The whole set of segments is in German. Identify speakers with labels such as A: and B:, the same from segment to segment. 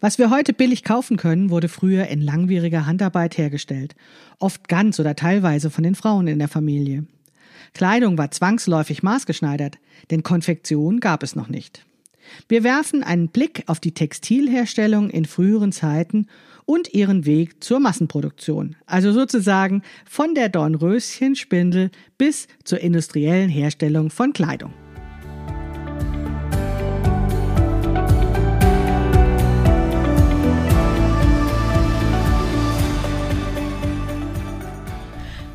A: Was wir heute billig kaufen können, wurde früher in langwieriger Handarbeit hergestellt, oft ganz oder teilweise von den Frauen in der Familie. Kleidung war zwangsläufig maßgeschneidert, denn Konfektion gab es noch nicht. Wir werfen einen Blick auf die Textilherstellung in früheren Zeiten und ihren Weg zur Massenproduktion, also sozusagen von der Dornröschenspindel bis zur industriellen Herstellung von Kleidung.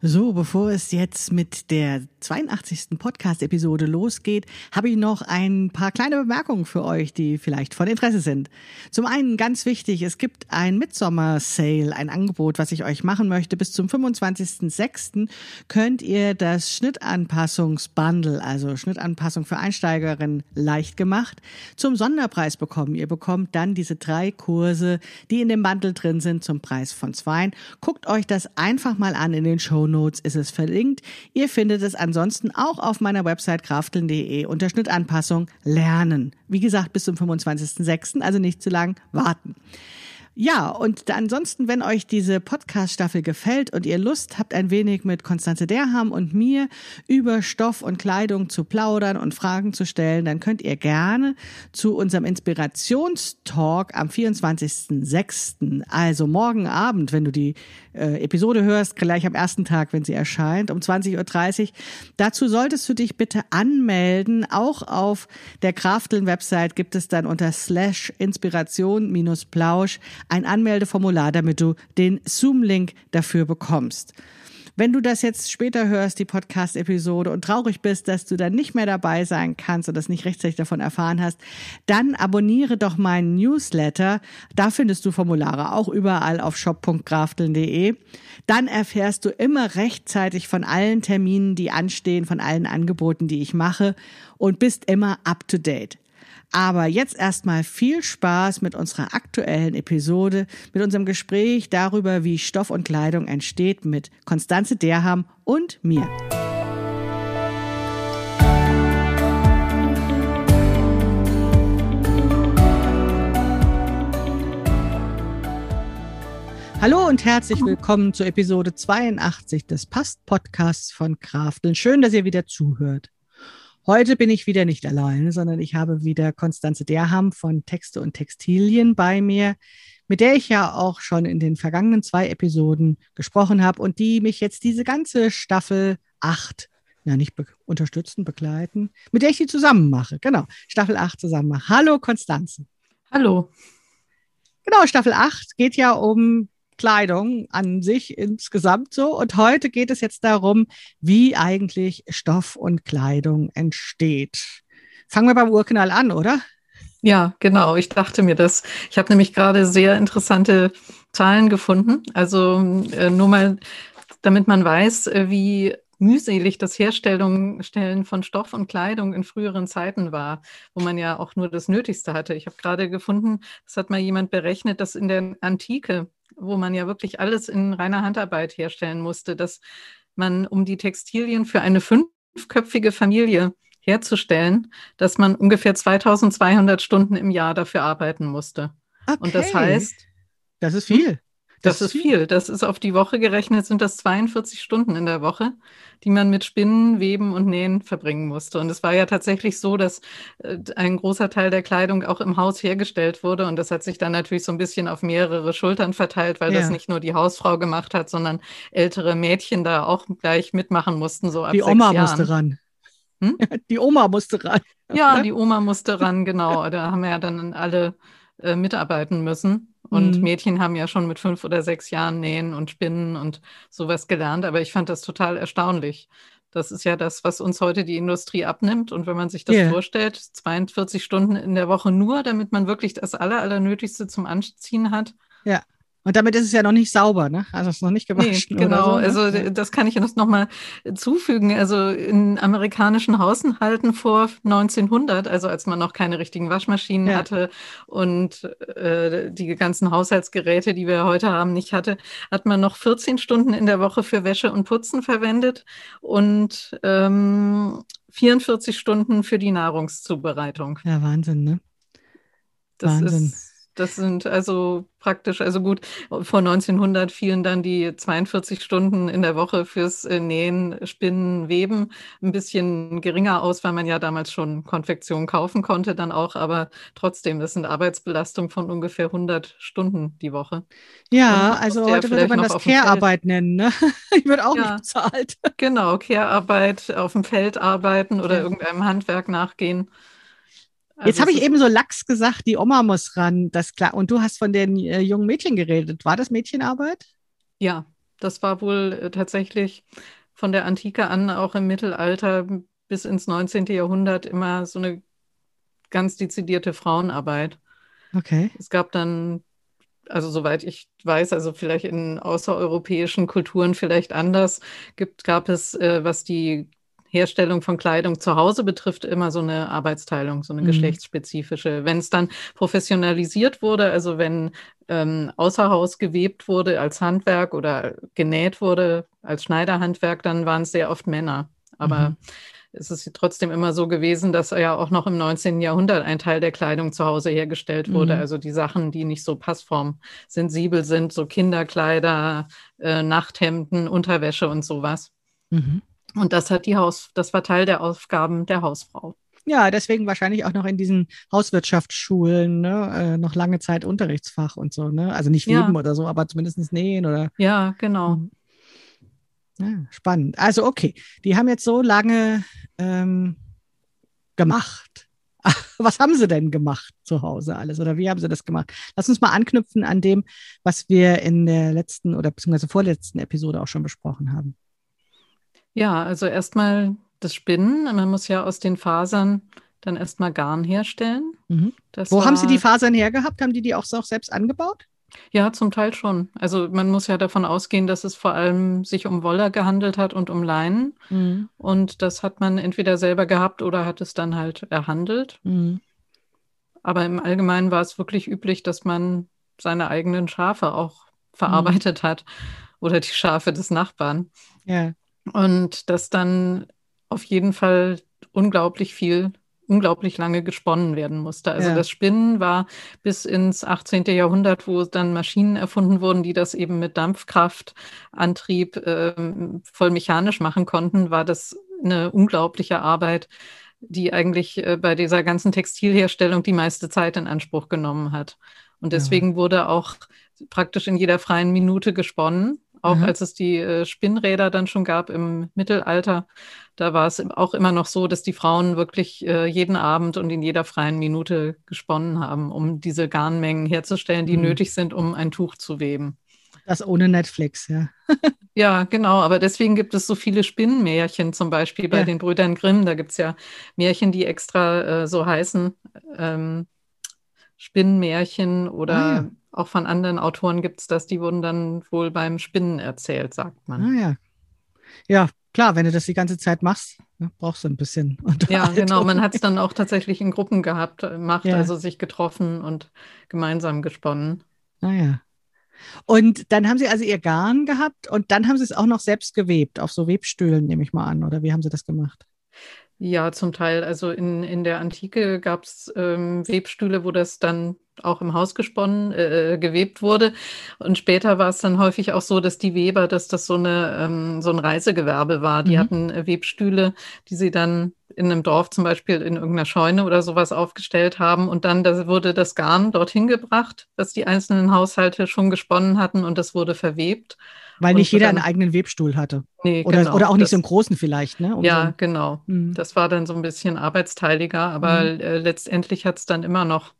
A: So, bevor es jetzt mit der 82. Podcast-Episode losgeht, habe ich noch ein paar kleine Bemerkungen für euch, die vielleicht von Interesse sind. Zum einen ganz wichtig, es gibt ein Midsommer-Sale, ein Angebot, was ich euch machen möchte. Bis zum 25.06. könnt ihr das Schnittanpassungs-Bundle, also Schnittanpassung für Einsteigerinnen leicht gemacht, zum Sonderpreis bekommen. Ihr bekommt dann diese drei Kurse, die in dem Bundle drin sind, zum Preis von zwei. Guckt euch das einfach mal an in den Show Notes ist es verlinkt. Ihr findet es ansonsten auch auf meiner Website krafteln.de unter Schnittanpassung lernen. Wie gesagt, bis zum 25.06., also nicht zu lang warten. Ja, und ansonsten, wenn euch diese Podcast-Staffel gefällt und ihr Lust habt, ein wenig mit Konstanze Derham und mir über Stoff und Kleidung zu plaudern und Fragen zu stellen, dann könnt ihr gerne zu unserem Inspirationstalk am 24.06., also morgen Abend, wenn du die äh, Episode hörst, gleich am ersten Tag, wenn sie erscheint, um 20.30 Uhr. Dazu solltest du dich bitte anmelden. Auch auf der Krafteln-Website gibt es dann unter slash Inspiration-Plausch ein Anmeldeformular, damit du den Zoom-Link dafür bekommst. Wenn du das jetzt später hörst, die Podcast-Episode, und traurig bist, dass du dann nicht mehr dabei sein kannst und das nicht rechtzeitig davon erfahren hast, dann abonniere doch meinen Newsletter. Da findest du Formulare auch überall auf shop.grafteln.de. Dann erfährst du immer rechtzeitig von allen Terminen, die anstehen, von allen Angeboten, die ich mache und bist immer up to date. Aber jetzt erstmal viel Spaß mit unserer aktuellen Episode, mit unserem Gespräch darüber, wie Stoff und Kleidung entsteht mit Konstanze Derham und mir. Hallo und herzlich willkommen zur Episode 82 des Past-Podcasts von Krafteln. Schön, dass ihr wieder zuhört. Heute bin ich wieder nicht alleine, sondern ich habe wieder Konstanze Derham von Texte und Textilien bei mir, mit der ich ja auch schon in den vergangenen zwei Episoden gesprochen habe und die mich jetzt diese ganze Staffel 8 ja nicht be unterstützen, begleiten, mit der ich die zusammen mache. Genau, Staffel 8 zusammen mache. Hallo Konstanze.
B: Hallo.
A: Genau, Staffel 8 geht ja um Kleidung an sich insgesamt so. Und heute geht es jetzt darum, wie eigentlich Stoff und Kleidung entsteht. Fangen wir beim Urknall an, oder?
B: Ja, genau. Ich dachte mir das. Ich habe nämlich gerade sehr interessante Zahlen gefunden. Also äh, nur mal, damit man weiß, äh, wie mühselig das Herstellen von Stoff und Kleidung in früheren Zeiten war, wo man ja auch nur das Nötigste hatte. Ich habe gerade gefunden, das hat mal jemand berechnet, dass in der Antike wo man ja wirklich alles in reiner Handarbeit herstellen musste, dass man, um die Textilien für eine fünfköpfige Familie herzustellen, dass man ungefähr 2200 Stunden im Jahr dafür arbeiten musste. Okay. Und das heißt.
A: Das ist viel.
B: Das, das ist viel. Das ist auf die Woche gerechnet, sind das 42 Stunden in der Woche, die man mit Spinnen, Weben und Nähen verbringen musste. Und es war ja tatsächlich so, dass äh, ein großer Teil der Kleidung auch im Haus hergestellt wurde. Und das hat sich dann natürlich so ein bisschen auf mehrere Schultern verteilt, weil ja. das nicht nur die Hausfrau gemacht hat, sondern ältere Mädchen da auch gleich mitmachen mussten, so ab
A: Die Oma Jahren. musste ran. Hm? Die Oma musste ran.
B: Ja, die Oma musste ran, genau. Da haben wir ja dann alle äh, mitarbeiten müssen. Und mhm. Mädchen haben ja schon mit fünf oder sechs Jahren nähen und spinnen und sowas gelernt. Aber ich fand das total erstaunlich. Das ist ja das, was uns heute die Industrie abnimmt. Und wenn man sich das yeah. vorstellt, 42 Stunden in der Woche nur, damit man wirklich das Aller, Allernötigste zum Anziehen hat.
A: Ja. Und damit ist es ja noch nicht sauber, ne? Also es ist noch nicht gewaschen.
B: Nee, genau,
A: so, ne?
B: also das kann ich jetzt noch mal zufügen. Also in amerikanischen Haushalten vor 1900, also als man noch keine richtigen Waschmaschinen ja. hatte und äh, die ganzen Haushaltsgeräte, die wir heute haben, nicht hatte, hat man noch 14 Stunden in der Woche für Wäsche und Putzen verwendet und ähm, 44 Stunden für die Nahrungszubereitung.
A: Ja, Wahnsinn, ne?
B: Das Wahnsinn. Ist, das sind also praktisch, also gut, vor 1900 fielen dann die 42 Stunden in der Woche fürs äh, Nähen, Spinnen, Weben ein bisschen geringer aus, weil man ja damals schon Konfektion kaufen konnte dann auch, aber trotzdem, das sind Arbeitsbelastungen von ungefähr 100 Stunden die Woche.
A: Ja, also heute würde man das Care-Arbeit nennen, ne? Ich würde auch ja, nicht bezahlt.
B: Genau, Care-Arbeit, auf dem Feld arbeiten oder ja. irgendeinem Handwerk nachgehen.
A: Also Jetzt habe ich eben so lax gesagt, die Oma muss ran, das klar. Und du hast von den äh, jungen Mädchen geredet. War das Mädchenarbeit?
B: Ja, das war wohl äh, tatsächlich von der Antike an, auch im Mittelalter bis ins 19. Jahrhundert immer so eine ganz dezidierte Frauenarbeit.
A: Okay.
B: Es gab dann, also soweit ich weiß, also vielleicht in außereuropäischen Kulturen vielleicht anders, gibt, gab es, äh, was die Herstellung von Kleidung zu Hause betrifft, immer so eine Arbeitsteilung, so eine mhm. geschlechtsspezifische. Wenn es dann professionalisiert wurde, also wenn ähm, außer Haus gewebt wurde als Handwerk oder genäht wurde als Schneiderhandwerk, dann waren es sehr oft Männer. Aber mhm. es ist trotzdem immer so gewesen, dass ja auch noch im 19. Jahrhundert ein Teil der Kleidung zu Hause hergestellt wurde. Mhm. Also die Sachen, die nicht so passformsensibel sind, so Kinderkleider, äh, Nachthemden, Unterwäsche und sowas. Mhm. Und das hat die Haus, das war Teil der Aufgaben der Hausfrau.
A: Ja, deswegen wahrscheinlich auch noch in diesen Hauswirtschaftsschulen, ne, äh, noch lange Zeit Unterrichtsfach und so, ne? Also nicht Weben ja. oder so, aber zumindest nähen oder.
B: Ja, genau.
A: Mhm. Ja, spannend. Also okay, die haben jetzt so lange ähm, gemacht. Was haben sie denn gemacht zu Hause alles oder wie haben sie das gemacht? Lass uns mal anknüpfen an dem, was wir in der letzten oder beziehungsweise vorletzten Episode auch schon besprochen haben.
B: Ja, also erstmal das Spinnen. Man muss ja aus den Fasern dann erstmal Garn herstellen.
A: Mhm. Wo war, haben Sie die Fasern hergehabt? Haben die die auch, auch selbst angebaut?
B: Ja, zum Teil schon. Also man muss ja davon ausgehen, dass es vor allem sich um Wolle gehandelt hat und um Leinen. Mhm. Und das hat man entweder selber gehabt oder hat es dann halt erhandelt. Mhm. Aber im Allgemeinen war es wirklich üblich, dass man seine eigenen Schafe auch verarbeitet mhm. hat oder die Schafe des Nachbarn.
A: Ja.
B: Und dass dann auf jeden Fall unglaublich viel, unglaublich lange gesponnen werden musste. Also ja. das Spinnen war bis ins 18. Jahrhundert, wo dann Maschinen erfunden wurden, die das eben mit Dampfkraftantrieb äh, voll mechanisch machen konnten, war das eine unglaubliche Arbeit, die eigentlich äh, bei dieser ganzen Textilherstellung die meiste Zeit in Anspruch genommen hat. Und deswegen ja. wurde auch praktisch in jeder freien Minute gesponnen. Auch mhm. als es die äh, Spinnräder dann schon gab im Mittelalter, da war es auch immer noch so, dass die Frauen wirklich äh, jeden Abend und in jeder freien Minute gesponnen haben, um diese Garnmengen herzustellen, die mhm. nötig sind, um ein Tuch zu weben.
A: Das ohne Netflix, ja.
B: ja, genau. Aber deswegen gibt es so viele Spinnenmärchen, zum Beispiel bei ja. den Brüdern Grimm. Da gibt es ja Märchen, die extra äh, so heißen. Ähm, Spinnenmärchen oder ah. Auch von anderen Autoren gibt es das, die wurden dann wohl beim Spinnen erzählt, sagt man.
A: Ah ja. Ja, klar, wenn du das die ganze Zeit machst, ne, brauchst du ein bisschen
B: Ja, genau. Man hat es dann auch tatsächlich in Gruppen gehabt, äh, macht ja. also sich getroffen und gemeinsam gesponnen.
A: Ah ja. Und dann haben Sie also Ihr Garn gehabt und dann haben Sie es auch noch selbst gewebt, auf so Webstühlen, nehme ich mal an, oder wie haben Sie das gemacht?
B: Ja, zum Teil. Also in, in der Antike gab es ähm, Webstühle, wo das dann auch im Haus gesponnen, äh, gewebt wurde. Und später war es dann häufig auch so, dass die Weber, dass das so, eine, ähm, so ein Reisegewerbe war. Die mhm. hatten äh, Webstühle, die sie dann in einem Dorf zum Beispiel in irgendeiner Scheune oder sowas aufgestellt haben. Und dann das wurde das Garn dorthin gebracht, das die einzelnen Haushalte schon gesponnen hatten und das wurde verwebt.
A: Weil nicht jeder dann, einen eigenen Webstuhl hatte. Nee, oder, genau, oder auch nicht das, so einen großen vielleicht, ne?
B: Um ja, so, genau. Mh. Das war dann so ein bisschen arbeitsteiliger, aber mhm. äh, letztendlich hat es dann immer noch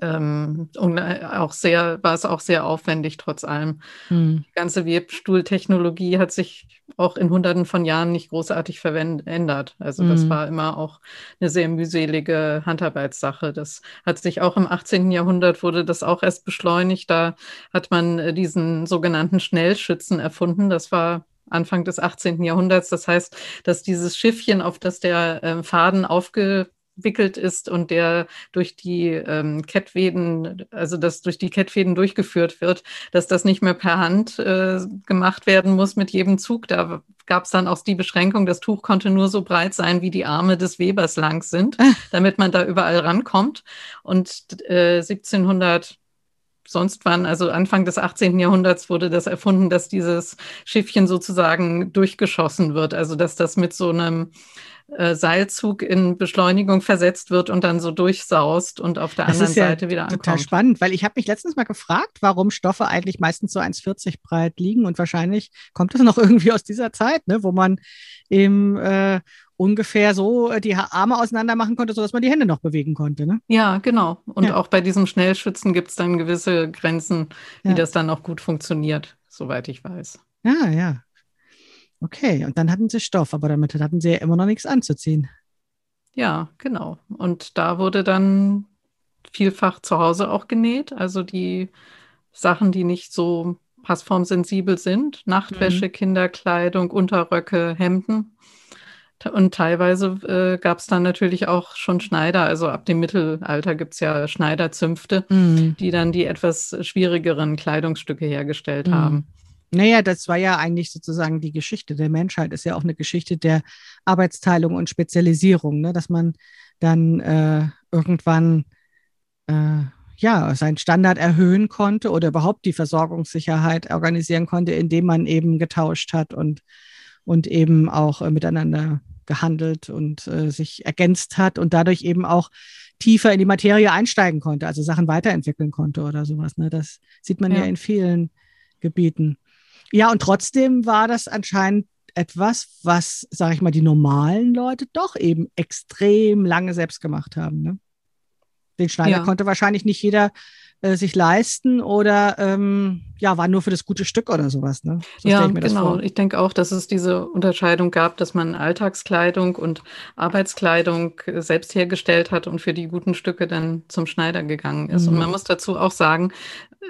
B: ähm, und äh, auch sehr, war es auch sehr aufwendig trotz allem. Mhm. Die ganze Webstuhltechnologie hat sich auch in hunderten von Jahren nicht großartig verändert. Also mhm. das hm. war immer auch eine sehr mühselige Handarbeitssache. Das hat sich auch im 18. Jahrhundert wurde das auch erst beschleunigt. Da hat man äh, diesen sogenannten Schnellschützen erfunden. Das war Anfang des 18. Jahrhunderts. Das heißt, dass dieses Schiffchen, auf das der äh, Faden aufge wickelt ist und der durch die ähm, Kettfäden, also das durch die Kettfäden durchgeführt wird, dass das nicht mehr per Hand äh, gemacht werden muss mit jedem Zug. Da gab es dann auch die Beschränkung, das Tuch konnte nur so breit sein, wie die Arme des Webers lang sind, ah. damit man da überall rankommt. Und äh, 1700 sonst wann, also Anfang des 18. Jahrhunderts wurde das erfunden, dass dieses Schiffchen sozusagen durchgeschossen wird. Also dass das mit so einem äh, Seilzug in Beschleunigung versetzt wird und dann so durchsaust und auf der das anderen ja Seite wieder ankommt.
A: Total spannend, weil ich habe mich letztens mal gefragt, warum Stoffe eigentlich meistens so 1,40 breit liegen und wahrscheinlich kommt das noch irgendwie aus dieser Zeit, ne, wo man eben äh, ungefähr so äh, die Arme auseinander machen konnte, sodass man die Hände noch bewegen konnte. Ne?
B: Ja, genau. Und ja. auch bei diesem Schnellschützen gibt es dann gewisse Grenzen, wie ja. das dann auch gut funktioniert, soweit ich weiß.
A: Ja, ja. Okay, und dann hatten sie Stoff, aber damit hatten sie ja immer noch nichts anzuziehen.
B: Ja, genau. Und da wurde dann vielfach zu Hause auch genäht. Also die Sachen, die nicht so passformsensibel sind. Nachtwäsche, mhm. Kinderkleidung, Unterröcke, Hemden. Und teilweise äh, gab es dann natürlich auch schon Schneider. Also ab dem Mittelalter gibt es ja Schneiderzünfte, mhm. die dann die etwas schwierigeren Kleidungsstücke hergestellt mhm. haben.
A: Naja, das war ja eigentlich sozusagen die Geschichte der Menschheit, ist ja auch eine Geschichte der Arbeitsteilung und Spezialisierung, ne? dass man dann äh, irgendwann äh, ja seinen Standard erhöhen konnte oder überhaupt die Versorgungssicherheit organisieren konnte, indem man eben getauscht hat und, und eben auch äh, miteinander gehandelt und äh, sich ergänzt hat und dadurch eben auch tiefer in die Materie einsteigen konnte, also Sachen weiterentwickeln konnte oder sowas. Ne? Das sieht man ja, ja in vielen Gebieten. Ja, und trotzdem war das anscheinend etwas, was, sage ich mal, die normalen Leute doch eben extrem lange selbst gemacht haben. Ne? Den Schneider ja. konnte wahrscheinlich nicht jeder äh, sich leisten oder ähm, ja, war nur für das gute Stück oder sowas. Ne?
B: So ja, ich genau. Ich denke auch, dass es diese Unterscheidung gab, dass man Alltagskleidung und Arbeitskleidung äh, selbst hergestellt hat und für die guten Stücke dann zum Schneider gegangen ist. Mhm. Und man muss dazu auch sagen,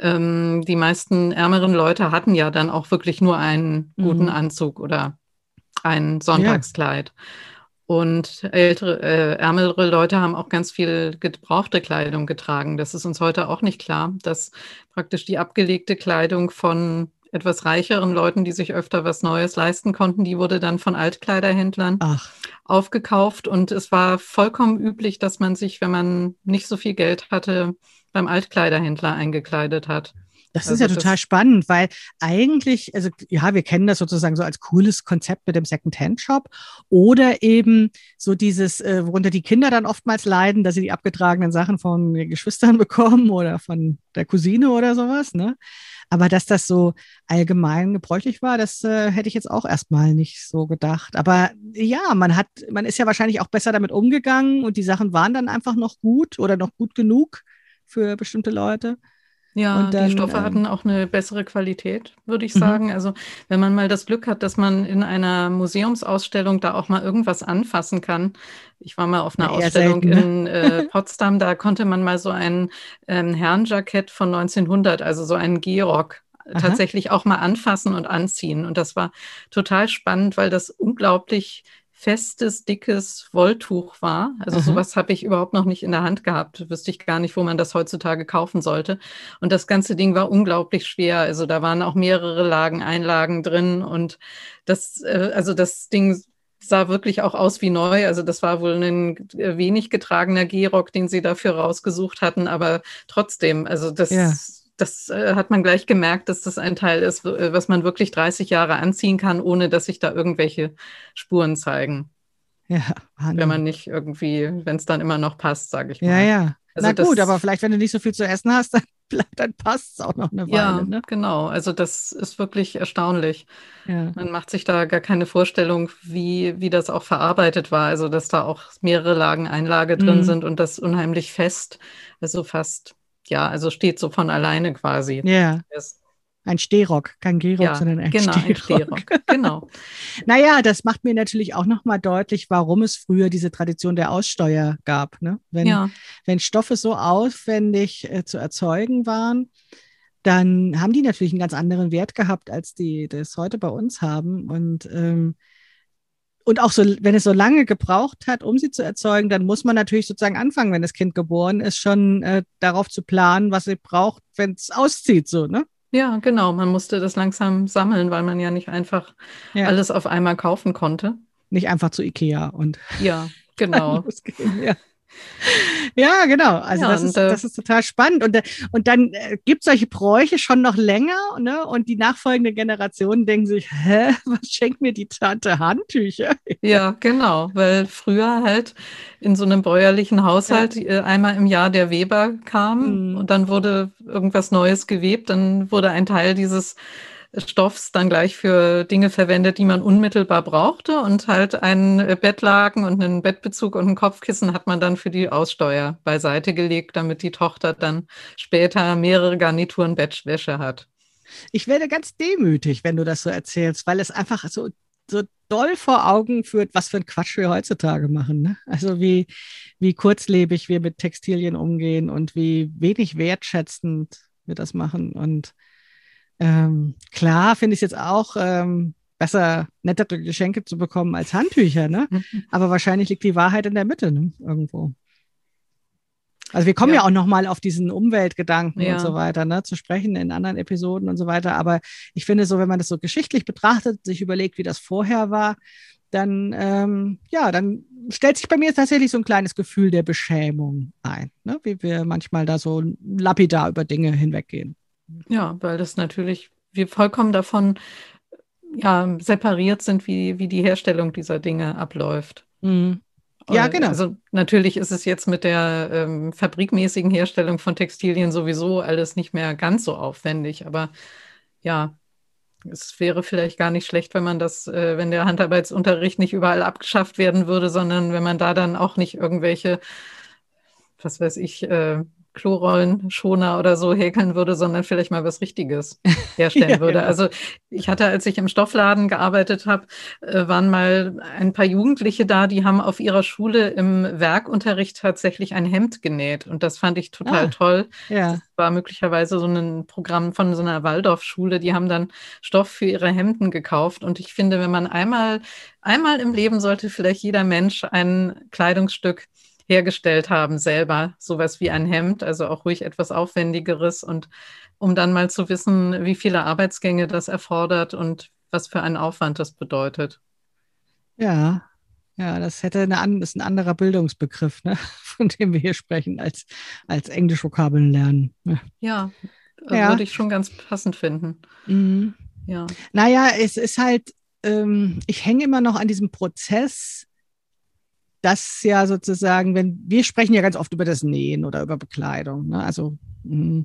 B: ähm, die meisten ärmeren Leute hatten ja dann auch wirklich nur einen guten mhm. Anzug oder ein Sonntagskleid. Ja. Und ältere, äh, ärmere Leute haben auch ganz viel gebrauchte Kleidung getragen. Das ist uns heute auch nicht klar, dass praktisch die abgelegte Kleidung von etwas reicheren Leuten, die sich öfter was Neues leisten konnten, die wurde dann von Altkleiderhändlern Ach. aufgekauft. Und es war vollkommen üblich, dass man sich, wenn man nicht so viel Geld hatte, beim Altkleiderhändler eingekleidet hat.
A: Das also ist ja total spannend, weil eigentlich, also ja, wir kennen das sozusagen so als cooles Konzept mit dem Second-Hand-Shop oder eben so dieses, äh, worunter die Kinder dann oftmals leiden, dass sie die abgetragenen Sachen von Geschwistern bekommen oder von der Cousine oder sowas, ne? Aber dass das so allgemein gebräuchlich war, das äh, hätte ich jetzt auch erstmal nicht so gedacht. Aber ja, man hat, man ist ja wahrscheinlich auch besser damit umgegangen und die Sachen waren dann einfach noch gut oder noch gut genug für bestimmte Leute.
B: Ja, dann, die Stoffe ähm, hatten auch eine bessere Qualität, würde ich mhm. sagen. Also wenn man mal das Glück hat, dass man in einer Museumsausstellung da auch mal irgendwas anfassen kann. Ich war mal auf einer ja, Ausstellung selten, ne? in äh, Potsdam, da konnte man mal so ein ähm, Herrenjackett von 1900, also so einen Gehrock, tatsächlich auch mal anfassen und anziehen. Und das war total spannend, weil das unglaublich festes, dickes Wolltuch war. Also Aha. sowas habe ich überhaupt noch nicht in der Hand gehabt. Wüsste ich gar nicht, wo man das heutzutage kaufen sollte. Und das ganze Ding war unglaublich schwer. Also da waren auch mehrere Lagen, Einlagen drin. Und das, äh, also das Ding sah wirklich auch aus wie neu. Also das war wohl ein äh, wenig getragener Gehrock, den sie dafür rausgesucht hatten. Aber trotzdem, also das ja das äh, hat man gleich gemerkt, dass das ein Teil ist, äh, was man wirklich 30 Jahre anziehen kann, ohne dass sich da irgendwelche Spuren zeigen. Ja, Wahnsinn. Wenn man nicht irgendwie, wenn es dann immer noch passt, sage ich mal.
A: Ja, ja. Also Na gut, aber vielleicht, wenn du nicht so viel zu essen hast, dann dann passt es auch noch eine Weile.
B: Ja,
A: ne?
B: genau. Also das ist wirklich erstaunlich.
A: Ja.
B: Man macht sich da gar keine Vorstellung, wie, wie das auch verarbeitet war. Also dass da auch mehrere Lagen Einlage drin
A: Mhm.
B: sind und das unheimlich fest. Also fast, ja, also steht so von alleine quasi.
A: ja,
B: Das-
A: ein Stehrock, kein Gehrock,
B: Ja,
A: sondern ein
B: genau, ein
A: Stehrock.
B: Stehrock. Genau.
A: Naja, das macht mir natürlich auch nochmal deutlich, warum es früher diese Tradition der Aussteuer gab. Ne? Wenn,
B: Ja,
A: wenn Stoffe so aufwendig äh, zu erzeugen waren, dann haben die natürlich einen ganz anderen Wert gehabt, als die das heute bei uns haben. Und, ähm, und auch so, wenn es so lange gebraucht hat, um sie zu erzeugen, dann muss man natürlich sozusagen anfangen, wenn das Kind geboren ist, schon äh, darauf zu planen, was sie braucht, wenn es auszieht, so, ne?
B: ja, genau. Man musste das langsam sammeln, weil man ja nicht einfach
A: Ja.
B: alles auf einmal kaufen konnte.
A: Nicht einfach zu Ikea und
B: Ja, genau.
A: losgehen. Ja. Ja, genau. Also
B: Ja,
A: das,
B: und,
A: ist,
B: äh,
A: das ist total spannend. Und, äh, und dann äh, gibt es solche Bräuche schon noch länger, ne? Und die nachfolgende Generationen denken sich, hä, was schenkt mir die Tante Handtücher?
B: Ja, genau, weil früher halt in so einem bäuerlichen Haushalt äh, einmal im Jahr der Weber kam
A: Mhm.
B: und dann wurde irgendwas Neues gewebt, dann wurde ein Teil dieses Stoffs dann gleich für Dinge verwendet, die man unmittelbar brauchte und halt einen Bettlaken und einen Bettbezug und ein Kopfkissen hat man dann für die Aussteuer beiseite gelegt, damit die Tochter dann später mehrere Garnituren Bettwäsche hat.
A: Ich werde ganz demütig, wenn du das so erzählst, weil es einfach so, so doll vor Augen führt, was für ein Quatsch wir heutzutage machen. Ne? Also wie, wie kurzlebig wir mit Textilien umgehen und wie wenig wertschätzend wir das machen. Und ähm, klar finde ich es jetzt auch ähm, besser, nettere Geschenke zu bekommen als Handtücher, ne? Aber wahrscheinlich liegt die Wahrheit in der Mitte, ne? Irgendwo. Also wir kommen ja,
B: Ja.
A: auch noch mal auf diesen Umweltgedanken
B: Ja.
A: und so weiter, ne, zu sprechen in anderen Episoden und so weiter. Aber ich finde so, wenn man das so geschichtlich betrachtet, sich überlegt, wie das vorher war, dann ähm, ja, dann stellt sich bei mir tatsächlich so ein kleines Gefühl der Beschämung ein, ne? wie wir manchmal da so lapidar über Dinge hinweggehen.
B: Ja, weil das natürlich, wir vollkommen davon ja, separiert sind, wie, wie die Herstellung dieser Dinge abläuft.
A: Mhm. Ja, genau.
B: Also natürlich ist es jetzt mit der ähm, fabrikmäßigen Herstellung von Textilien sowieso alles nicht mehr ganz so aufwendig, aber ja, es wäre vielleicht gar nicht schlecht, wenn man das, äh, wenn der Handarbeitsunterricht nicht überall abgeschafft werden würde, sondern wenn man da dann auch nicht irgendwelche, was weiß ich, äh, Klorollen-Schoner oder so häkeln würde, sondern vielleicht mal was Richtiges herstellen
A: Ja,
B: würde.
A: genau.
B: Also ich hatte, als ich im Stoffladen gearbeitet habe, äh, waren mal ein paar Jugendliche da, die haben auf ihrer Schule im Werkunterricht tatsächlich ein Hemd genäht. Und das fand ich total
A: Ah.
B: toll.
A: Ja.
B: Das war möglicherweise so ein Programm von so einer Waldorfschule. Die haben dann Stoff für ihre Hemden gekauft. Und ich finde, wenn man einmal, einmal im Leben sollte vielleicht jeder Mensch ein Kleidungsstück hergestellt haben, selber, sowas wie ein Hemd, also auch ruhig etwas Aufwendigeres und um dann mal zu wissen, wie viele Arbeitsgänge das erfordert und was für einen Aufwand das bedeutet.
A: Ja, ja, das hätte eine, an- ist ein anderer Bildungsbegriff, ne, von dem wir hier sprechen, als, als Englischvokabeln lernen. Ja.
B: Ja, äh,
A: Ja.
B: würde ich schon ganz passend finden.
A: Mhm.
B: Ja,
A: Naja, es ist halt, ähm, ich hänge immer noch an diesem Prozess, dass ja sozusagen, wenn wir sprechen ja ganz oft über das Nähen oder über Bekleidung, ne? Also, mh.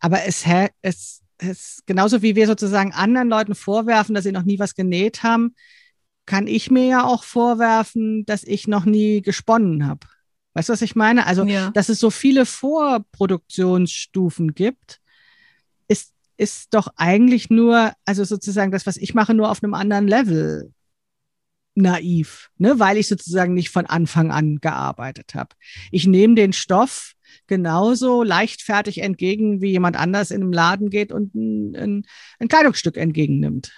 A: aber es, es, es genauso wie wir sozusagen anderen Leuten vorwerfen, dass sie noch nie was genäht haben, kann ich mir ja auch vorwerfen, dass ich noch nie gesponnen habe. Weißt du, was ich meine? Also,
B: ja.
A: dass es so viele Vorproduktionsstufen gibt, ist, ist doch eigentlich nur, also sozusagen das, was ich mache, nur auf einem anderen Level naiv, ne? weil ich sozusagen nicht von Anfang an gearbeitet habe. Ich nehme den Stoff genauso leichtfertig entgegen, wie jemand anders in einem Laden geht und ein, ein, ein Kleidungsstück entgegennimmt.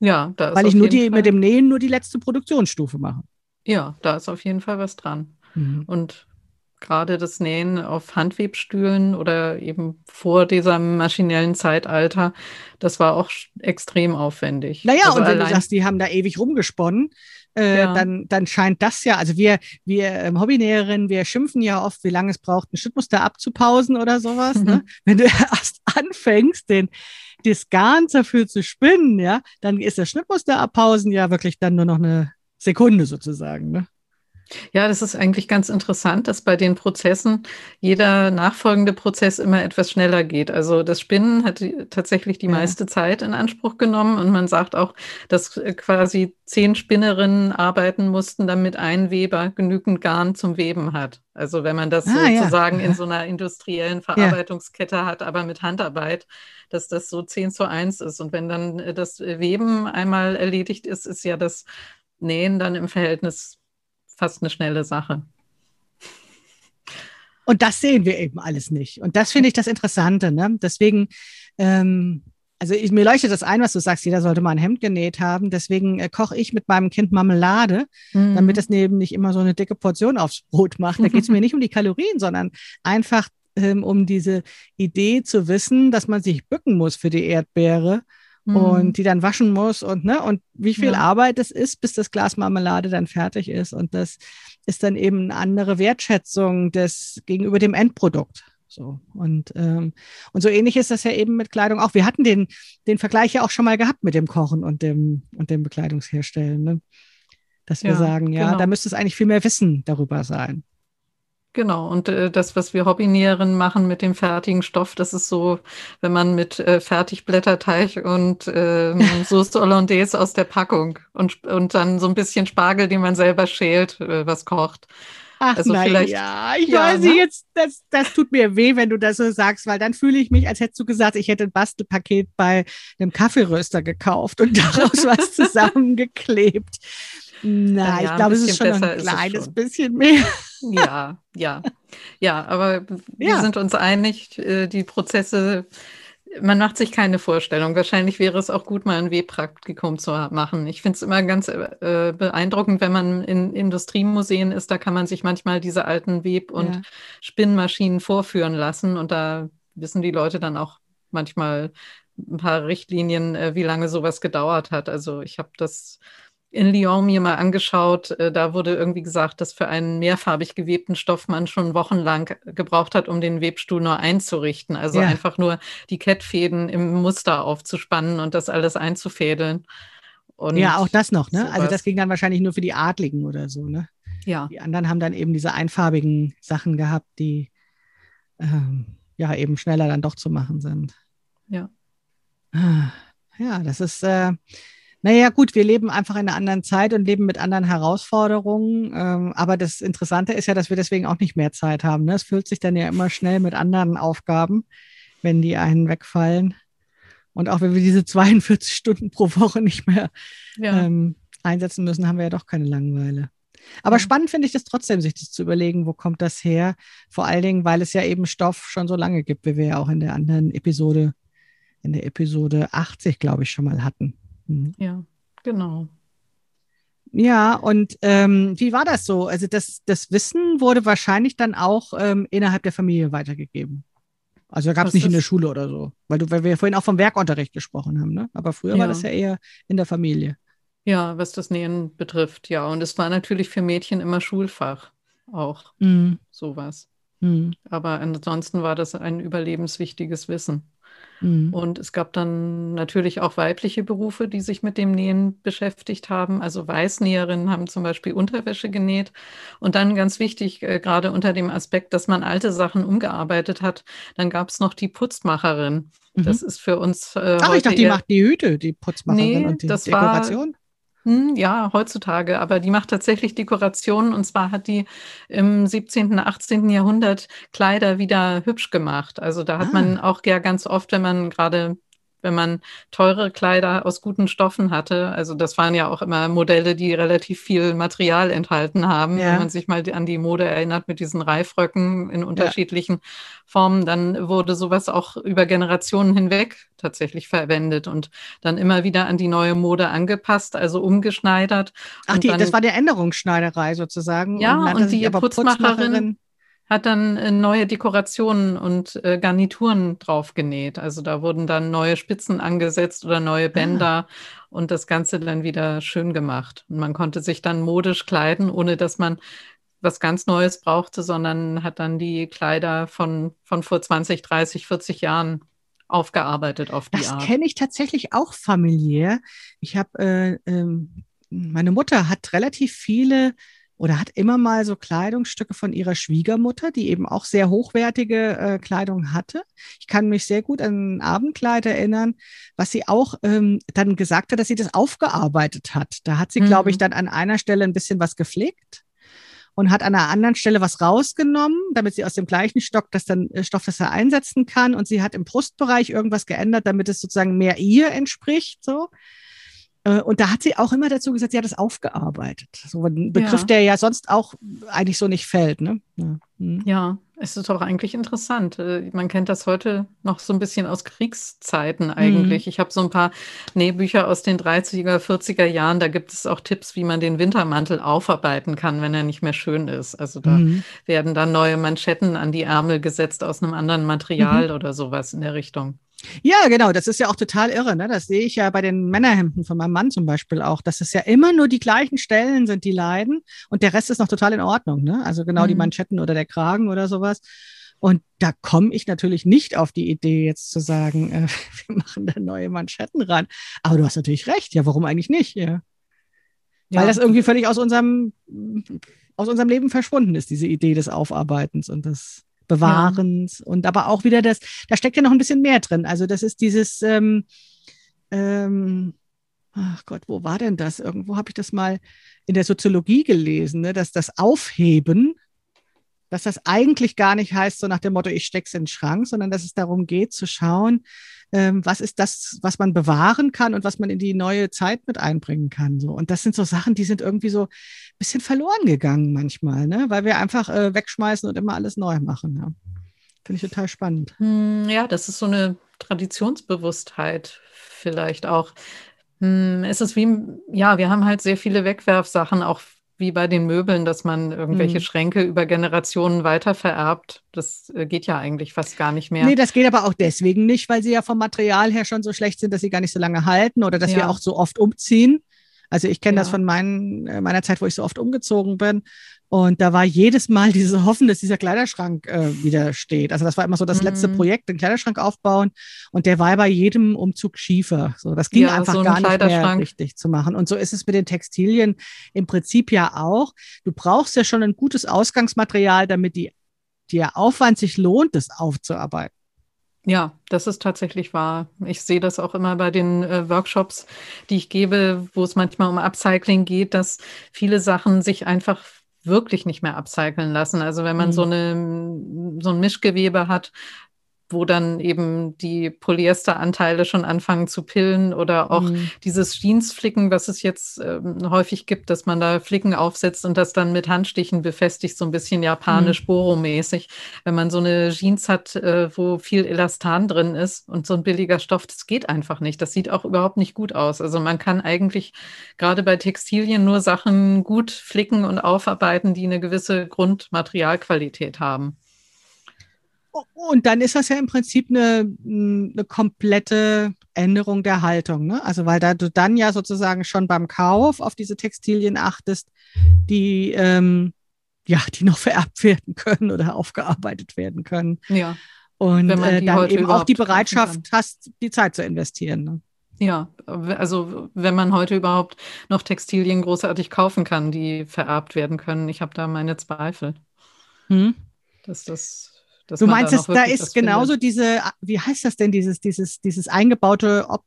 B: Ja, da ist
A: Weil ich nur die,
B: Fall,
A: mit dem Nähen nur die letzte Produktionsstufe mache.
B: ja, da ist auf jeden Fall was dran.
A: Mhm.
B: Und gerade das Nähen auf Handwebstühlen oder eben vor diesem maschinellen Zeitalter, das war auch extrem aufwendig.
A: Naja,
B: Also
A: und wenn du sagst, die haben da ewig rumgesponnen, äh,
B: Ja.
A: dann, dann scheint das ja, also wir, wir ähm, Hobbynäherinnen, wir schimpfen ja oft, wie lange es braucht, ein Schnittmuster abzupausen oder sowas.
B: Mhm.
A: Ne? Wenn du erst anfängst, den, das Garn dafür zu spinnen, ja, dann ist das Schnittmuster abpausen ja wirklich dann nur noch eine Sekunde sozusagen. Ne?
B: Ja, das ist eigentlich ganz interessant, dass bei den Prozessen jeder nachfolgende Prozess immer etwas schneller geht. Also das Spinnen hat tatsächlich die ja. meiste Zeit in Anspruch genommen und man sagt auch, dass äh, quasi zehn Spinnerinnen arbeiten mussten, damit ein Weber genügend Garn zum Weben hat. Also wenn man das ah, sozusagen ja. in so einer industriellen Verarbeitungskette ja. hat, aber mit Handarbeit, dass das so zehn zu eins ist. Und wenn dann äh, das Weben einmal erledigt ist, ist ja das Nähen dann im Verhältnis fast eine schnelle Sache.
A: Und das sehen wir eben alles nicht. Und das finde ich das Interessante. Ne? Deswegen, ähm, also ich, mir leuchtet das ein, was du sagst, jeder sollte mal ein Hemd genäht haben. Deswegen äh, koche ich mit meinem Kind Marmelade, mhm. damit es neben nicht immer so eine dicke Portion aufs Brot macht. Da geht es mir nicht um die Kalorien, sondern einfach ähm, um diese Idee zu wissen, dass man sich bücken muss für die Erdbeere mhm. und die dann waschen muss und ne und wie viel ja. Arbeit es ist, bis das Glas Marmelade dann fertig ist und das ist dann eben eine andere Wertschätzung des gegenüber dem Endprodukt. So und ähm, und so ähnlich ist das ja eben mit Kleidung auch. Wir hatten den den Vergleich ja auch schon mal gehabt mit dem Kochen und dem und dem Bekleidungsherstellen, ne? dass wir ja, sagen, ja, genau. da müsste es eigentlich viel mehr Wissen darüber sein.
B: Genau, und äh, das, was wir Hobbynäherinnen machen mit dem fertigen Stoff, das ist so, wenn man mit äh, Fertigblätterteig und äh, Soße Hollandaise aus der Packung und, und dann so ein bisschen Spargel, den man selber schält, äh, was kocht.
A: Ach, also na ja, ich ja, weiß nicht, ne? jetzt, das, das tut mir weh, wenn du das so sagst, weil dann fühle ich mich, als hättest du gesagt, ich hätte ein Bastelpaket bei einem Kaffeeröster gekauft und daraus was zusammengeklebt. Nein, ja, ich glaube, es ist schon ein kleines bisschen mehr.
B: Ja, ja, ja, aber wir ja. sind uns einig, äh, die Prozesse, man macht sich keine Vorstellung. Wahrscheinlich wäre es auch gut, mal ein Webpraktikum zu machen. Ich finde es immer ganz äh, beeindruckend, wenn man in Industriemuseen ist, da kann man sich manchmal diese alten Web- und ja. Spinnmaschinen vorführen lassen und da wissen die Leute dann auch manchmal ein paar Richtlinien, äh, wie lange sowas gedauert hat. Also ich habe das in Lyon mir mal angeschaut. Äh, da wurde irgendwie gesagt, dass für einen mehrfarbig gewebten Stoff man schon wochenlang gebraucht hat, um den Webstuhl nur einzurichten. Also ja. einfach nur die Kettfäden im Muster aufzuspannen und das alles einzufädeln.
A: Und ja, auch das noch, ne? Sowas. Also das ging dann wahrscheinlich nur für die Adligen oder so, ne?
B: Ja.
A: Die anderen haben dann eben diese einfarbigen Sachen gehabt, die ähm, ja eben schneller dann doch zu machen sind.
B: Ja.
A: Ah, ja, das ist äh, naja, gut, wir leben einfach in einer anderen Zeit und leben mit anderen Herausforderungen. Ähm, aber das Interessante ist ja, dass wir deswegen auch nicht mehr Zeit haben. Ne? Es füllt sich dann ja immer schnell mit anderen Aufgaben, wenn die einen wegfallen. Und auch wenn wir diese 42 Stunden pro Woche nicht mehr ja. ähm, einsetzen müssen, haben wir ja doch keine Langeweile. Aber ja. spannend finde ich das trotzdem, sich das zu überlegen, wo kommt das her? Vor allen Dingen, weil es ja eben Stoff schon so lange gibt, wie wir ja auch in der anderen Episode, in der Episode 80, glaube ich, schon mal hatten.
B: Mhm. Ja, genau.
A: Ja, und ähm, wie war das so? Also das, das Wissen wurde wahrscheinlich dann auch ähm, innerhalb der Familie weitergegeben. Also da gab es nicht in der Schule oder so, weil, du, weil wir vorhin auch vom Werkunterricht gesprochen haben, ne? Aber früher ja. war das ja eher in der Familie.
B: Ja, was das Nähen betrifft, ja. Und es war natürlich für Mädchen immer Schulfach auch mhm. sowas. Mhm. Aber ansonsten war das ein überlebenswichtiges Wissen. Mhm. Und es gab dann natürlich auch weibliche Berufe, die sich mit dem Nähen beschäftigt haben. Also Weißnäherinnen haben zum Beispiel Unterwäsche genäht. Und dann ganz wichtig, äh, gerade unter dem Aspekt, dass man alte Sachen umgearbeitet hat, dann gab es noch die Putzmacherin. Mhm. Das ist für uns.
A: Äh, Ach, ich dachte, die macht die Hüte, die Putzmacherin
B: nee,
A: und die
B: das Dekoration. War, hm, ja, heutzutage, aber die macht tatsächlich Dekorationen und zwar hat die im 17., 18. Jahrhundert Kleider wieder hübsch gemacht. Also da hat ah. man auch ja ganz oft, wenn man gerade wenn man teure Kleider aus guten Stoffen hatte. Also das waren ja auch immer Modelle, die relativ viel Material enthalten haben. Ja. Wenn man sich mal an die Mode erinnert mit diesen Reifröcken in unterschiedlichen ja. Formen, dann wurde sowas auch über Generationen hinweg tatsächlich verwendet und dann immer wieder an die neue Mode angepasst, also umgeschneidert.
A: Ach, die, dann, das war der Änderungsschneiderei sozusagen.
B: Ja, und, und die Putzmacherin, Putzmacherin hat dann äh, neue Dekorationen und äh, Garnituren drauf genäht. Also da wurden dann neue Spitzen angesetzt oder neue ah. Bänder ah. und das Ganze dann wieder schön gemacht. Und man konnte sich dann modisch kleiden, ohne dass man was ganz Neues brauchte, sondern hat dann die Kleider von, von vor 20, 30, 40 Jahren aufgearbeitet auf die
A: das
B: Art.
A: Das kenne ich tatsächlich auch familiär. Ich habe, äh, äh, meine Mutter hat relativ viele oder hat immer mal so Kleidungsstücke von ihrer Schwiegermutter, die eben auch sehr hochwertige äh, Kleidung hatte. Ich kann mich sehr gut an ein Abendkleid erinnern, was sie auch ähm, dann gesagt hat, dass sie das aufgearbeitet hat. Da hat sie, mhm. glaube ich, dann an einer Stelle ein bisschen was gepflegt und hat an einer anderen Stelle was rausgenommen, damit sie aus dem gleichen Stock das dann äh, Stoff das einsetzen kann. Und sie hat im Brustbereich irgendwas geändert, damit es sozusagen mehr ihr entspricht. So. Äh, und da hat sie auch immer dazu gesagt, sie hat es aufgearbeitet. So ein Begriff, ja. der ja sonst auch eigentlich so nicht fällt. Ne?
B: Ja. Hm. ja, es ist doch eigentlich interessant. Äh, man kennt das heute noch so ein bisschen aus Kriegszeiten eigentlich. Mhm. Ich habe so ein paar Nähbücher aus den 30er, 40er Jahren. Da gibt es auch Tipps, wie man den Wintermantel aufarbeiten kann, wenn er nicht mehr schön ist. Also da mhm. werden dann neue Manschetten an die Ärmel gesetzt aus einem anderen Material mhm. oder sowas in der Richtung.
A: Ja, genau. Das ist ja auch total irre. Ne? Das sehe ich ja bei den Männerhemden von meinem Mann zum Beispiel auch, dass es ja immer nur die gleichen Stellen sind, die leiden und der Rest ist noch total in Ordnung. Ne? Also genau mhm. die Manschetten oder der Kragen oder sowas. Und da komme ich natürlich nicht auf die Idee, jetzt zu sagen, äh, wir machen da neue Manschetten ran. Aber du hast natürlich recht. Ja, warum eigentlich nicht? Ja. Weil ja. das irgendwie völlig aus unserem, aus unserem Leben verschwunden ist, diese Idee des Aufarbeitens und des Bewahrens ja. und aber auch wieder das, da steckt ja noch ein bisschen mehr drin. Also das ist dieses, ähm, ähm, ach Gott, wo war denn das? Irgendwo habe ich das mal in der Soziologie gelesen, ne, dass das Aufheben, dass das eigentlich gar nicht heißt, so nach dem Motto, ich steck's in den Schrank, sondern dass es darum geht zu schauen, ähm, was ist das, was man bewahren kann und was man in die neue Zeit mit einbringen kann. So. Und das sind so Sachen, die sind irgendwie so ein bisschen verloren gegangen manchmal, ne? weil wir einfach äh, wegschmeißen und immer alles neu machen. Ja. Finde ich total spannend.
B: Hm, ja, das ist so eine Traditionsbewusstheit vielleicht auch. Hm, es ist wie, ja, wir haben halt sehr viele Wegwerfsachen, auch wie bei den Möbeln, dass man irgendwelche mhm. Schränke über Generationen weitervererbt. Das äh, geht ja eigentlich fast gar nicht mehr.
A: Nee, das geht aber auch deswegen nicht, weil sie ja vom Material her schon so schlecht sind, dass sie gar nicht so lange halten oder dass ja. wir auch so oft umziehen. Also ich kenne ja. das von meinen, äh, meiner Zeit, wo ich so oft umgezogen bin. Und da war jedes Mal diese Hoffen, dass dieser Kleiderschrank äh, wieder steht. Also das war immer so das mhm. letzte Projekt, den Kleiderschrank aufbauen. Und der war bei jedem Umzug schiefer. So, das ging ja, einfach so gar nicht mehr richtig zu machen. Und so ist es mit den Textilien im Prinzip ja auch. Du brauchst ja schon ein gutes Ausgangsmaterial, damit die, der Aufwand sich lohnt, das aufzuarbeiten.
B: Ja, das ist tatsächlich wahr. Ich sehe das auch immer bei den äh, Workshops, die ich gebe, wo es manchmal um Upcycling geht, dass viele Sachen sich einfach wirklich nicht mehr upcyclen lassen. Also wenn man mhm. so, eine, so ein Mischgewebe hat, wo dann eben die Polyesteranteile schon anfangen zu pillen oder auch mhm. dieses Jeansflicken, was es jetzt äh, häufig gibt, dass man da Flicken aufsetzt und das dann mit Handstichen befestigt, so ein bisschen japanisch mhm. Boro-mäßig. Wenn man so eine Jeans hat, äh, wo viel Elastan drin ist und so ein billiger Stoff, das geht einfach nicht. Das sieht auch überhaupt nicht gut aus. Also man kann eigentlich gerade bei Textilien nur Sachen gut flicken und aufarbeiten, die eine gewisse Grundmaterialqualität haben.
A: Und dann ist das ja im Prinzip eine, eine komplette Änderung der Haltung. Ne? Also weil da du dann ja sozusagen schon beim Kauf auf diese Textilien achtest, die ähm, ja, die noch vererbt werden können oder aufgearbeitet werden können.
B: Ja.
A: Und äh, dann eben auch die Bereitschaft hast, die Zeit zu investieren. Ne?
B: Ja, also wenn man heute überhaupt noch Textilien großartig kaufen kann, die vererbt werden können, ich habe da meine Zweifel. Hm? Dass das
A: du meinst, da, da ist genauso findet. diese, wie heißt das denn, dieses, dieses, dieses eingebaute Ob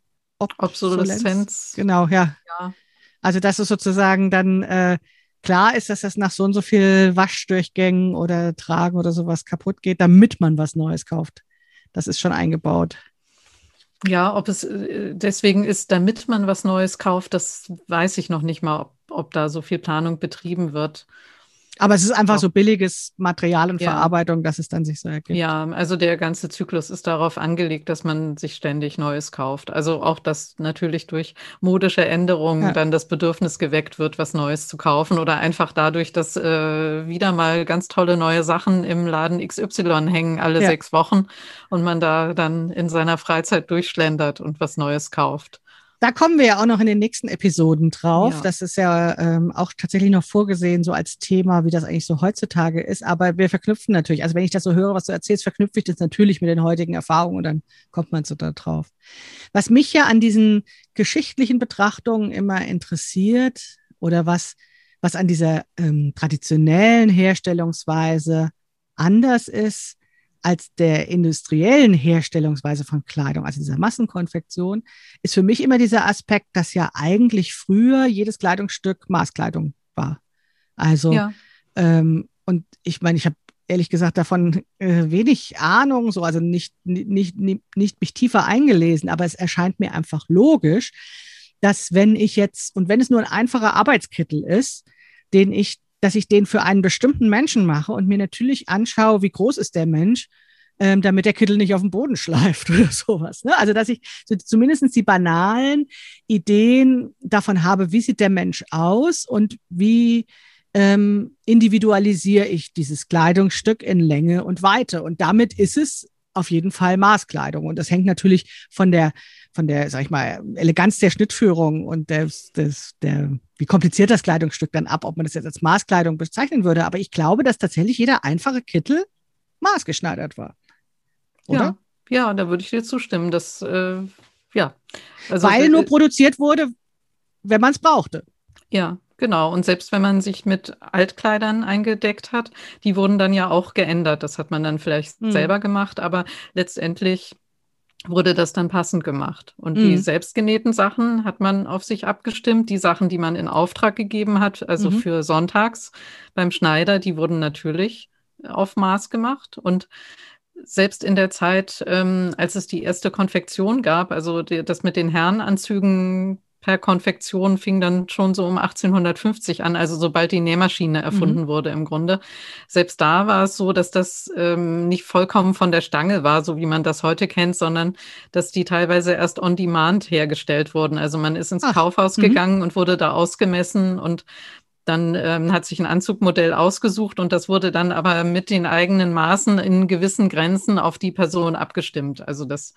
B: Obsoleszenz?
A: Genau, ja. ja. Also, dass es sozusagen dann äh, klar ist, dass das nach so und so viel Waschdurchgängen oder Tragen oder sowas kaputt geht, damit man was Neues kauft. Das ist schon eingebaut.
B: Ja, ob es äh, deswegen ist, damit man was Neues kauft, das weiß ich noch nicht mal, ob, ob da so viel Planung betrieben wird.
A: Aber es ist einfach so billiges Material und ja. Verarbeitung, dass es dann sich so ergibt.
B: Ja, also der ganze Zyklus ist darauf angelegt, dass man sich ständig Neues kauft. Also auch, dass natürlich durch modische Änderungen ja. dann das Bedürfnis geweckt wird, was Neues zu kaufen oder einfach dadurch, dass äh, wieder mal ganz tolle neue Sachen im Laden XY hängen alle ja. sechs Wochen und man da dann in seiner Freizeit durchschlendert und was Neues kauft.
A: Da kommen wir ja auch noch in den nächsten Episoden drauf. Ja. Das ist ja ähm, auch tatsächlich noch vorgesehen, so als Thema, wie das eigentlich so heutzutage ist. Aber wir verknüpfen natürlich, also wenn ich das so höre, was du erzählst, verknüpfe ich das natürlich mit den heutigen Erfahrungen und dann kommt man so da drauf. Was mich ja an diesen geschichtlichen Betrachtungen immer interessiert oder was was an dieser ähm, traditionellen Herstellungsweise anders ist als der industriellen Herstellungsweise von Kleidung, also dieser Massenkonfektion, ist für mich immer dieser Aspekt, dass ja eigentlich früher jedes Kleidungsstück Maßkleidung war. Also, ja. ähm, und ich meine, ich habe ehrlich gesagt davon äh, wenig Ahnung, so also nicht, nicht, nicht, nicht mich tiefer eingelesen, aber es erscheint mir einfach logisch, dass wenn ich jetzt, und wenn es nur ein einfacher Arbeitskittel ist, den ich, dass ich den für einen bestimmten Menschen mache und mir natürlich anschaue, wie groß ist der Mensch, ähm, damit der Kittel nicht auf den Boden schleift oder sowas. Ne? Also dass ich so zumindest die banalen Ideen davon habe, wie sieht der Mensch aus und wie ähm, individualisiere ich dieses Kleidungsstück in Länge und Weite. Und damit ist es auf jeden Fall Maßkleidung. Und das hängt natürlich von der, von der, sag ich mal, Eleganz der Schnittführung und des, des, der, wie kompliziert das Kleidungsstück dann ab, ob man das jetzt als Maßkleidung bezeichnen würde. Aber ich glaube, dass tatsächlich jeder einfache Kittel maßgeschneidert war.
B: Oder? Ja, ja da würde ich dir zustimmen. dass, äh, ja.
A: Also, Weil nur produziert wurde, wenn man es brauchte.
B: Ja, Genau, und selbst wenn man sich mit Altkleidern eingedeckt hat, die wurden dann ja auch geändert. Das hat man dann vielleicht mhm. selber gemacht, aber letztendlich wurde das dann passend gemacht. Und mhm. die selbstgenähten Sachen hat man auf sich abgestimmt. Die Sachen, die man in Auftrag gegeben hat, also mhm. für sonntags beim Schneider, die wurden natürlich auf Maß gemacht. Und selbst in der Zeit, ähm, als es die erste Konfektion gab, also die, das mit den Herrenanzügen per Konfektion fing dann schon so um 1850 an, also sobald die Nähmaschine erfunden mhm. wurde im Grunde. Selbst da war es so, dass das ähm, nicht vollkommen von der Stange war, so wie man das heute kennt, sondern dass die teilweise erst on demand hergestellt wurden. Also man ist ins Ach. Kaufhaus mhm. gegangen und wurde da ausgemessen und dann ähm, hat sich ein Anzugmodell ausgesucht und das wurde dann aber mit den eigenen Maßen in gewissen Grenzen auf die Person abgestimmt. Also das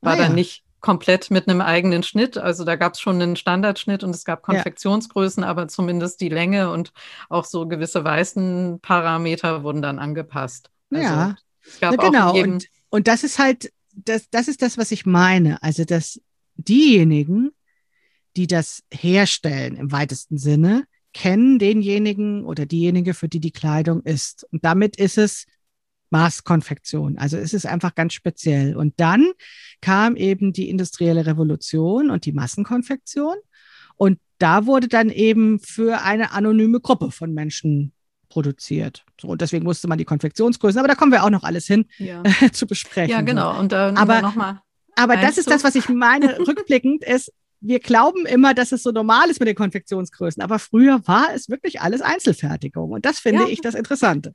B: war ah, dann ja. nicht komplett mit einem eigenen Schnitt. Also da gab es schon einen Standardschnitt und es gab Konfektionsgrößen, ja. aber zumindest die Länge und auch so gewisse weißen Parameter wurden dann angepasst.
A: Also ja, ja genau. Und, und das ist halt, das, das ist das, was ich meine. Also, dass diejenigen, die das herstellen im weitesten Sinne, kennen denjenigen oder diejenige, für die die Kleidung ist. Und damit ist es Maßkonfektion. Also es ist einfach ganz speziell. Und dann kam eben die industrielle Revolution und die Massenkonfektion. Und da wurde dann eben für eine anonyme Gruppe von Menschen produziert. So, und deswegen musste man die Konfektionsgrößen, aber da kommen wir auch noch alles hin ja. äh, zu besprechen.
B: Ja, genau. Und dann
A: aber, noch mal aber das ist das, was ich meine, rückblickend ist, wir glauben immer, dass es so normal ist mit den Konfektionsgrößen, aber früher war es wirklich alles Einzelfertigung. Und das finde ja. ich das Interessante.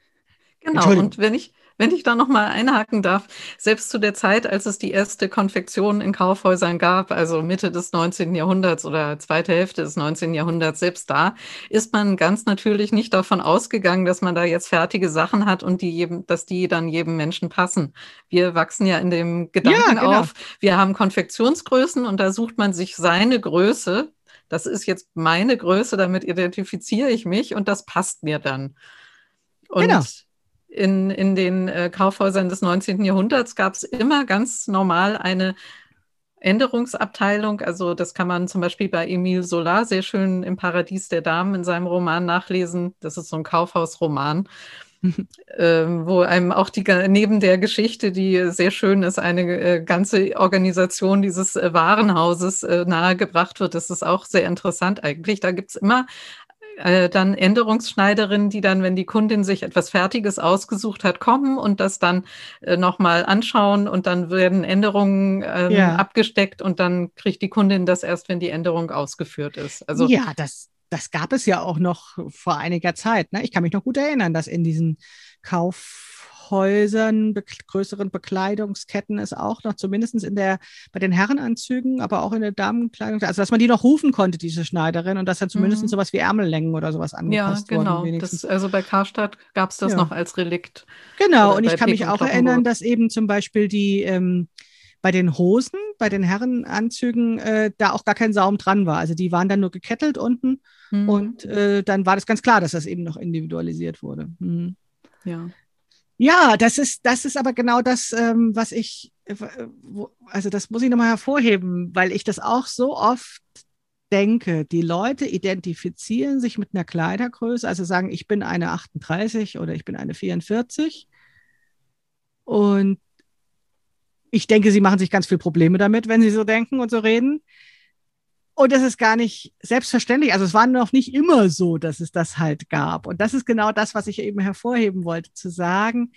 B: Genau. Und wenn ich, wenn ich da noch mal einhaken darf, selbst zu der Zeit, als es die erste Konfektion in Kaufhäusern gab, also Mitte des 19. Jahrhunderts oder zweite Hälfte des 19. Jahrhunderts, selbst da ist man ganz natürlich nicht davon ausgegangen, dass man da jetzt fertige Sachen hat und die jedem, dass die dann jedem Menschen passen. Wir wachsen ja in dem Gedanken ja, genau. auf, wir haben Konfektionsgrößen und da sucht man sich seine Größe. Das ist jetzt meine Größe, damit identifiziere ich mich und das passt mir dann. Und genau in, in den äh, Kaufhäusern des 19. Jahrhunderts gab es immer ganz normal eine Änderungsabteilung. Also das kann man zum Beispiel bei Emile Solar sehr schön im Paradies der Damen in seinem Roman nachlesen. Das ist so ein Kaufhausroman. ähm, wo einem auch die neben der Geschichte, die sehr schön ist, eine äh, ganze Organisation dieses äh, Warenhauses äh, nahegebracht wird. Das ist auch sehr interessant eigentlich. Da gibt es immer äh, dann Änderungsschneiderinnen, die dann, wenn die Kundin sich etwas Fertiges ausgesucht hat, kommen und das dann äh, nochmal anschauen und dann werden Änderungen ähm, ja. abgesteckt und dann kriegt die Kundin das erst, wenn die Änderung ausgeführt ist.
A: Also ja, das, das gab es ja auch noch vor einiger Zeit. Ne? Ich kann mich noch gut erinnern, dass in diesen Kauf Häusern, be größeren Bekleidungsketten ist auch noch, zumindest in der, bei den Herrenanzügen, aber auch in der Damenkleidung, also dass man die noch rufen konnte, diese Schneiderin, und dass dann zumindest mhm. sowas wie Ärmellängen oder sowas angepasst
B: ja, genau. Wurden, das, also bei Karstadt gab es das ja. noch als Relikt.
A: Genau, und ich kann mich auch erinnern, dass eben zum Beispiel die ähm, bei den Hosen, bei den Herrenanzügen, äh, da auch gar kein Saum dran war. Also die waren dann nur gekettelt unten mhm. und äh, dann war das ganz klar, dass das eben noch individualisiert wurde. Mhm. Ja. Ja, das ist, das ist aber genau das, ähm, was ich, äh, wo, also das muss ich nochmal hervorheben, weil ich das auch so oft denke, die Leute identifizieren sich mit einer Kleidergröße, also sagen, ich bin eine 38 oder ich bin eine 44. Und ich denke, sie machen sich ganz viel Probleme damit, wenn sie so denken und so reden. Und das ist gar nicht selbstverständlich. Also es war noch nicht immer so, dass es das halt gab. Und das ist genau das, was ich eben hervorheben wollte, zu sagen,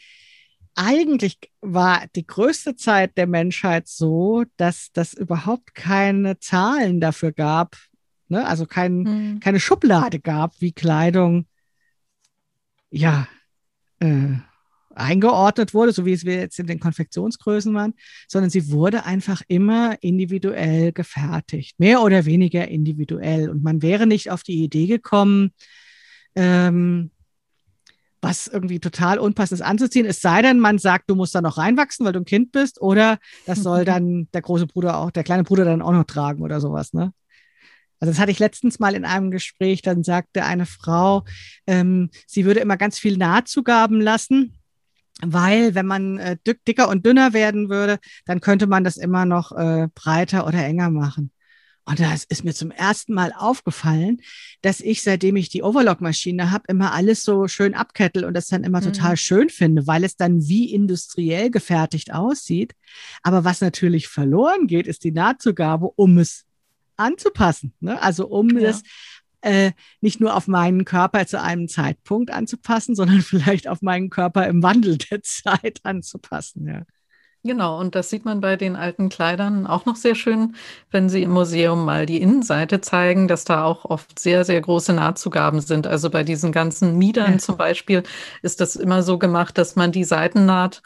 A: eigentlich war die größte Zeit der Menschheit so, dass das überhaupt keine Zahlen dafür gab, ne? also kein, mhm. keine Schublade gab, wie Kleidung ja äh, eingeordnet wurde, so wie es wir jetzt in den Konfektionsgrößen waren, sondern sie wurde einfach immer individuell gefertigt, mehr oder weniger individuell. Und man wäre nicht auf die Idee gekommen, ähm, was irgendwie total unpassendes anzuziehen, es sei denn, man sagt, du musst da noch reinwachsen, weil du ein Kind bist, oder das soll dann der große Bruder auch, der kleine Bruder dann auch noch tragen oder sowas, ne? Also das hatte ich letztens mal in einem Gespräch, dann sagte eine Frau, ähm, sie würde immer ganz viel Nahtzugaben lassen, weil wenn man äh, dicker und dünner werden würde, dann könnte man das immer noch äh, breiter oder enger machen. Und das ist mir zum ersten Mal aufgefallen, dass ich, seitdem ich die Overlock-Maschine habe, immer alles so schön abkettel und das dann immer mhm. total schön finde, weil es dann wie industriell gefertigt aussieht. Aber was natürlich verloren geht, ist die Nahtzugabe, um es anzupassen. Ne? Also um ja. das äh, nicht nur auf meinen Körper zu einem Zeitpunkt anzupassen, sondern vielleicht auf meinen Körper im Wandel der Zeit anzupassen. Ja.
B: Genau, und das sieht man bei den alten Kleidern auch noch sehr schön, wenn Sie im Museum mal die Innenseite zeigen, dass da auch oft sehr, sehr große Nahtzugaben sind. Also bei diesen ganzen Miedern ja. zum Beispiel ist das immer so gemacht, dass man die Seitennaht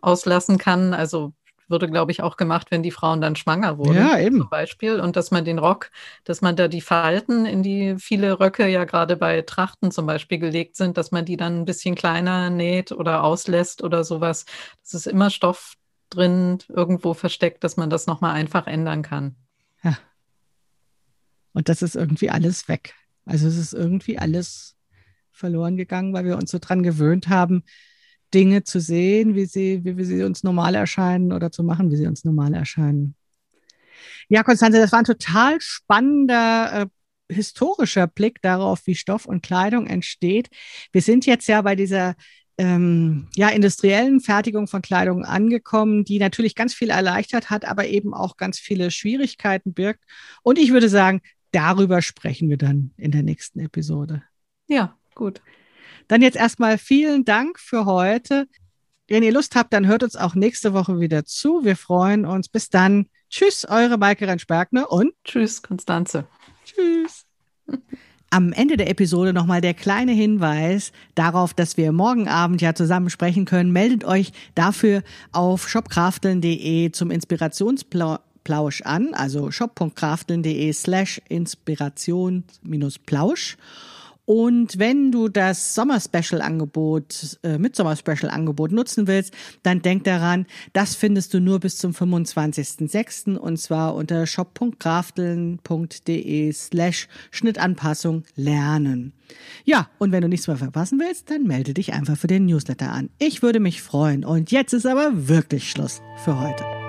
B: auslassen kann. Also würde, glaube ich, auch gemacht, wenn die Frauen dann schwanger wurden. Ja, eben. Zum Beispiel. Und dass man den Rock, dass man da die Falten, in die viele Röcke ja gerade bei Trachten zum Beispiel gelegt sind, dass man die dann ein bisschen kleiner näht oder auslässt oder sowas. Das ist immer Stoff drin irgendwo versteckt, dass man das nochmal einfach ändern kann. Ja.
A: Und das ist irgendwie alles weg. Also es ist irgendwie alles verloren gegangen, weil wir uns so dran gewöhnt haben, Dinge zu sehen, wie sie, wie, wie sie uns normal erscheinen oder zu machen, wie sie uns normal erscheinen. Ja, Konstanze, das war ein total spannender äh, historischer Blick darauf, wie Stoff und Kleidung entsteht. Wir sind jetzt ja bei dieser ähm, ja, industriellen Fertigung von Kleidung angekommen, die natürlich ganz viel erleichtert hat, aber eben auch ganz viele Schwierigkeiten birgt. Und ich würde sagen, darüber sprechen wir dann in der nächsten Episode.
B: Ja, gut.
A: Dann jetzt erstmal vielen Dank für heute. Wenn ihr Lust habt, dann hört uns auch nächste Woche wieder zu. Wir freuen uns. Bis dann. Tschüss, eure Maike Rensperkner und
B: Tschüss, Konstanze.
A: Tschüss. Am Ende der Episode nochmal der kleine Hinweis darauf, dass wir morgen Abend ja zusammen sprechen können. Meldet euch dafür auf shopkrafteln.de zum Inspirationsplausch an, also shop.krafteln.de slash Inspiration-Plausch. Und wenn du das Sommer-Special-Angebot, äh, mit Sommer-Special-Angebot nutzen willst, dann denk daran, das findest du nur bis zum 25.06. und zwar unter shop.krafteln.de slash Schnittanpassung lernen. Ja, und wenn du nichts mehr verpassen willst, dann melde dich einfach für den Newsletter an. Ich würde mich freuen. Und jetzt ist aber wirklich Schluss für heute.